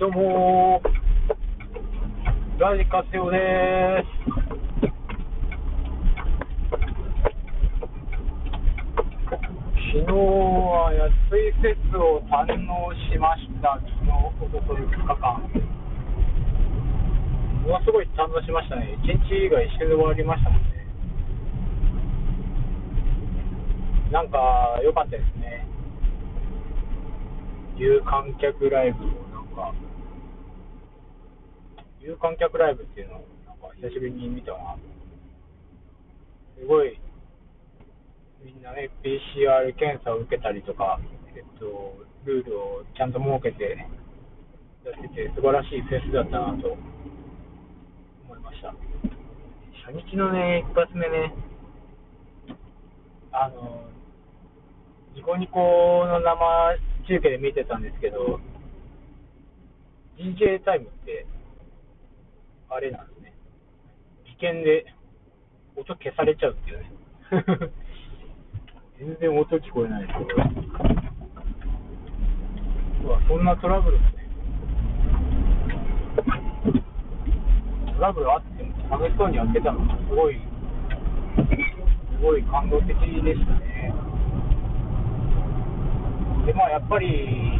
どうもー、ラジカセオでーす。昨日は安いフェスを堪能しました。昨日、おととい2日間。ものすごい堪能しましたね。1日が一瞬で終わりましたもんね。なんか、良かったですね。有観客ライブをなんか、有観客ライブっていうのをなんか久しぶりに見たな。すごい、みんなね、PCR 検査を受けたりとか、えっと、ルールをちゃんと設けてやってて、素晴らしいフェスだったなと思いました。初日のね、一発目ね、あの、ニコニコの生中継で見てたんですけど、DJ タイムって、あれなんですね。危険で音消されちゃうっていうね。全然音聞こえないです。うわ、そんなトラブルもね。トラブルあっても楽しそうにやってたのがすごい、すごい感動的でしたね。で、まあやっぱり、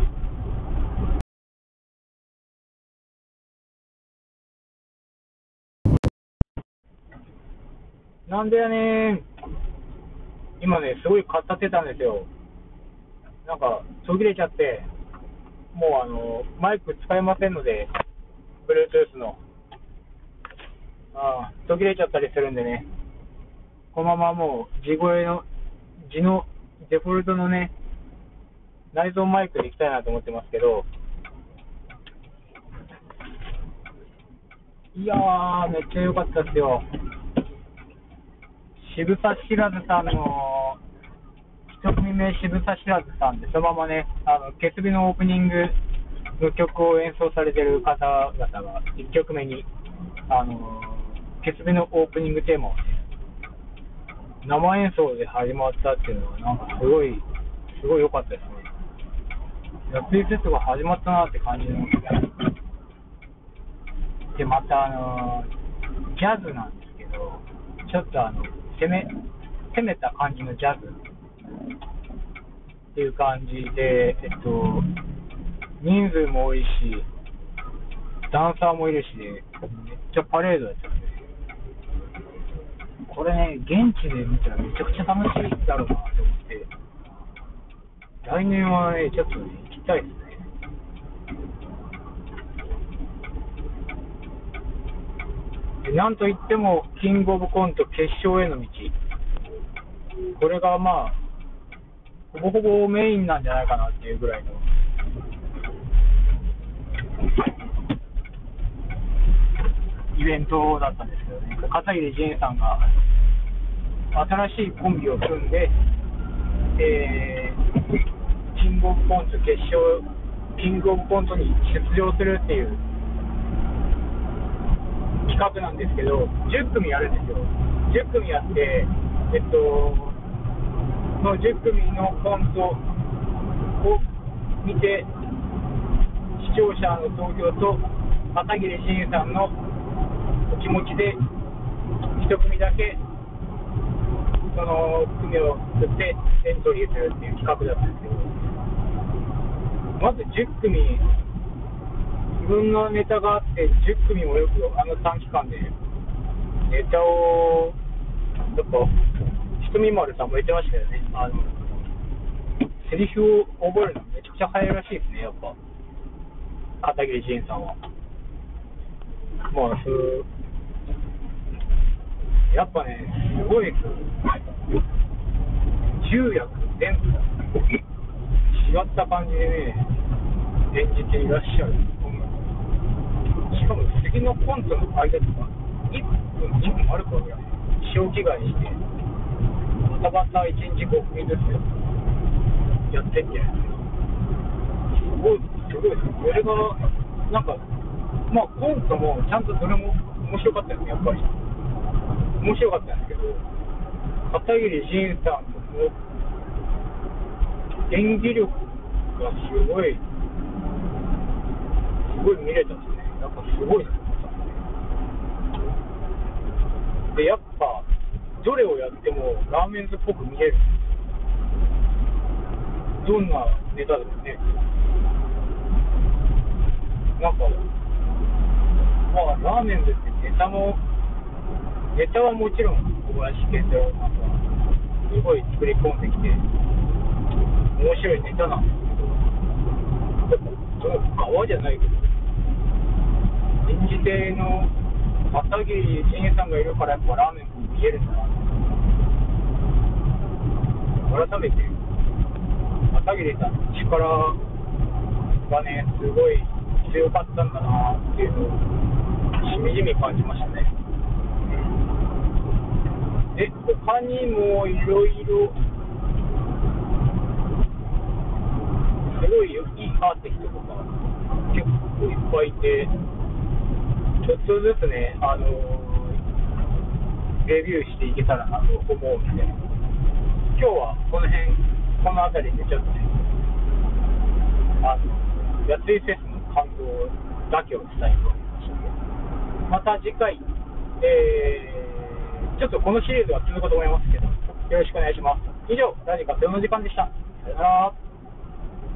なんでやねん。今ね、すごい買ったってたんですよ。なんか、途切れちゃって、もうあの、マイク使えませんので、Bluetooth の。ああ、途切れちゃったりするんでね、このままもう、地声の、地のデフォルトのね、内蔵マイクでいきたいなと思ってますけど、いやー、めっちゃ良かったっすよ。渋沢知らずさんの、一組目渋沢知らずさんで、そのままね、あの、決日のオープニングの曲を演奏されてる方々が、一曲目に、あの、決日のオープニングテーマをね、生演奏で始まったっていうのは、なんかすごい、すごい良かったですね。安いフェスが始まったなって感じの。で、また、あの、ジャズなんですけど、ちょっとあの、攻め、攻めた感じのジャズ。っていう感じで、えっと、人数も多いし、ダンサーもいるし、めっちゃパレードやったんで。すよ。これね、現地で見たらめちゃくちゃ楽しいだろうなと思って、来年はね、ちょっとね、行きたいですね。でなんといっても、キングオブコント決勝への道。これがまあ、ほぼほぼメインなんじゃないかなっていうぐらいの。イベントだったんですけどね、片桐仁さんが新しいコンビを組んで、えー、キングオブコント決勝、キングオブコントに出場するっていう企画なんですけど、10組やるんですよ。10組やって、えっと、その10組のコントを見て、視聴者の投票と片桐仁さんのお気持ちで、1組だけその組を作ってエントリーするっていう企画だったんですけど、まず10組、分のネタがあって、10組もよくあの短期間でネタを、やっぱ、ひとみまるさんも言ってましたよね、あのセリフを覚えるのめちゃくちゃ早いらしいですね、やっぱ、片桐仁さんは。まあ、そう。やっぱね、すごい、重役全部。違った感じでね、演じていらっしゃる。しかも次のコントの間とか、1分、2分あるからい、小着替えして、バタバタ1日5組ずつやってて、すごい、すごいです。これが、なんか、まあコントもちゃんとどれも面白かったですね、やっぱり。面白かったんですけど、片桐仁さんの演技力がすごい、すごい見れたしね、やっぱすごいなと思ったで、やっぱ、どれをやってもラーメンズっぽく見える。どんなネタでもね。なんか、まあ、ラーメンズってネタも、ネタはもちろん小林健太郎なんか、すごい作り込んできて、面白いネタなんですけど、その側じゃないけど、臨時亭の片桐仁さんがいるから、やっぱラーメンも見えるんだな。改めて、片桐さんの力がね、すごい強かったんだなっていうのを、しみじみ感じましたね。で、他にもいろいろ、すごいよいいアーティストとか結構いっぱいいて、ちょっとずつね、あのレビューしていけたらなと思うので、今日はこの辺、この辺りでちょっとね、あの、やついフェスの感動だけを伝えておりましたまた次回、えー、ちょっとこのシリーズは続くと思いますけど、よろしくお願いします。以上、ラジカセの時間でした。さよなら。